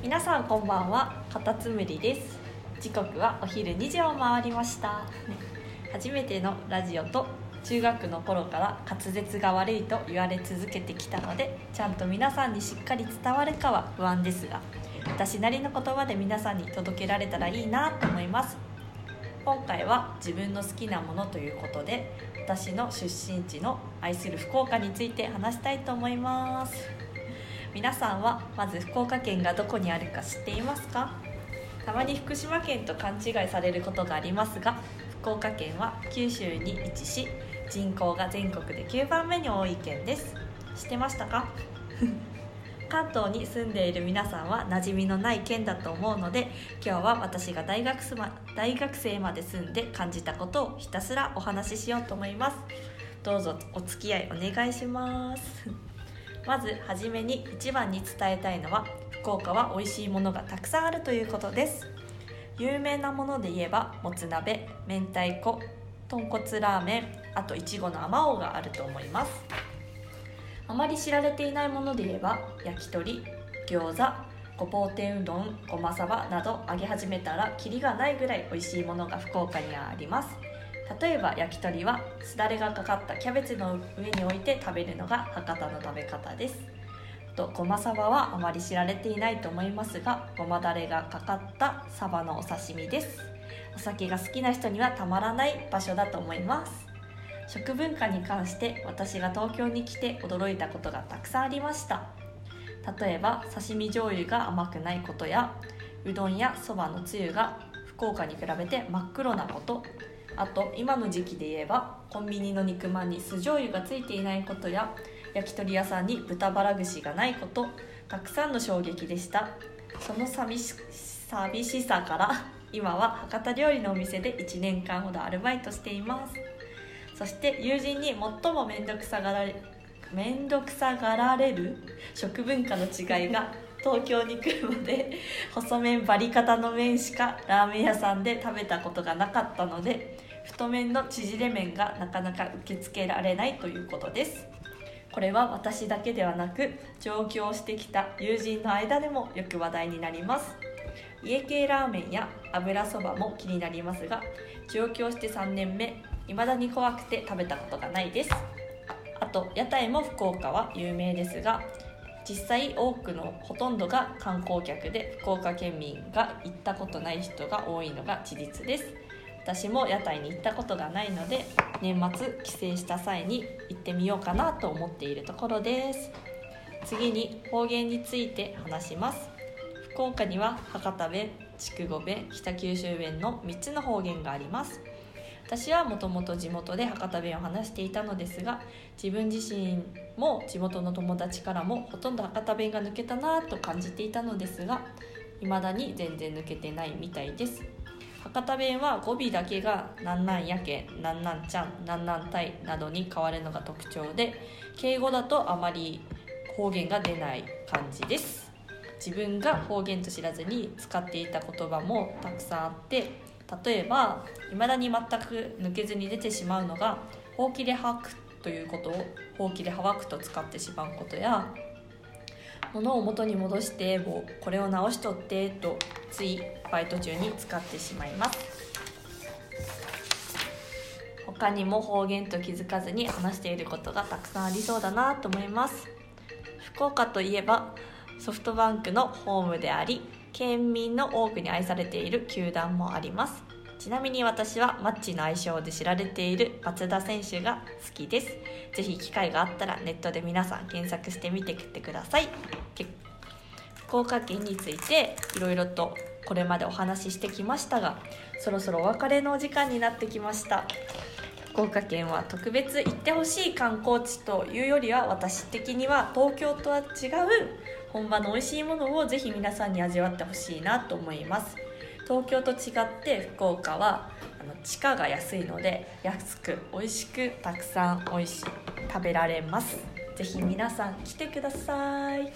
皆さんこんばんは。カタツムリです。時刻はお昼2時を回りました。初めてのラジオと中学の頃から滑舌が悪いと言われ続けてきたのでちゃんと皆さんにしっかり伝わるかは不安ですが私なりの言葉で皆さんに届けられたらいいなと思います。今回は自分の好きなものということで私の出身地の愛する福岡について話したいと思います。皆さんはまず福岡県がどこにあるか知っていますか？たまに福島県と勘違いされることがありますが福岡県は九州に位置し人口が全国で9番目に多い県です。知ってましたか？関東に住んでいる皆さんは馴染みのない県だと思うので今日は私が大学大学生まで住んで感じたことをひたすらお話ししようと思います。どうぞお付き合いお願いします。まずはじめに一番に伝えたいのは福岡は美味しいものがたくさんあるということです。有名なもので言えばもつ鍋明太子豚骨ラーメンあといちごのあまおうがあると思います。あまり知られていないもので言えば焼き鳥餃子ごぼう天うどんごまさばなど揚げ始めたらキリがないぐらい美味しいものが福岡にはあります。例えば焼き鳥はすだれがかかったキャベツの上に置いて食べるのが博多の食べ方です。あとごまさばはあまり知られていないと思いますがごまだれがかかったサバのお刺身です。お酒が好きな人にはたまらない場所だと思います。食文化に関して私が東京に来て驚いたことがたくさんありました。例えば刺身醤油が甘くないことやうどんやそばのつゆが福岡に比べて真っ黒なこと。あと今の時期で言えばコンビニの肉まんに酢醤油がついていないことや焼き鳥屋さんに豚バラ串がないことたくさんの衝撃でした。その寂し寂しさから今は博多料理のお店で1年間ほどアルバイトしています。そして友人に最も面倒くさがられ面倒くさがられる食文化の違いが東京に来るまで細麺バリ方の麺しかラーメン屋さんで食べたことがなかったので太麺の縮れ麺がなかなか受け付けられないということです。これは私だけではなく上京してきた友人の間でもよく話題になります。家系ラーメンや油そばも気になりますが上京して3年目未だに怖くて食べたことがないです。あと屋台も福岡は有名ですが実際多くのほとんどが観光客で福岡県民が行ったことない人が多いのが事実です。私も屋台に行ったことがないので年末帰省した際に行ってみようかなと思っているところです。次に方言について話します。福岡には博多弁筑後弁北九州弁の3つの方言があります。私はもともと地元で博多弁を話していたのですが自分自身も地元の友達からもほとんど博多弁が抜けたなと感じていたのですが未だに全然抜けてないみたいです。博多弁は語尾だけが「なんなんやけ」「なんなんちゃん」「なんなんたい」などに変わるのが特徴で敬語だとあまり方言が出ない感じです。自分が方言と知らずに使っていた言葉もたくさんあって例えば未だに全く抜けずに出てしまうのが「ほうきで吐く」ということを「ほうきで乾く」と使ってしまうことや物を元に戻してもうこれを直しとってとついバイト中に使ってしまいます。他にも方言と気づかずに話していることがたくさんありそうだなと思います。福岡といえばソフトバンクのホームであり県民の多くに愛されている球団もあります。ちなみに私はマッチの愛称で知られている松田選手が好きです。ぜひ機会があったらネットで皆さん検索してみてきてください。福岡県についていろいろとこれまでお話ししてきましたがそろそろお別れのお時間になってきました。福岡県は特別行ってほしい観光地というよりは私的には東京とは違う本場の美味しいものをぜひ皆さんに味わってほしいなと思います。東京と違って福岡はあの地価が安いので安く美味しくたくさん美味しい食べられます。ぜひ皆さん来てください。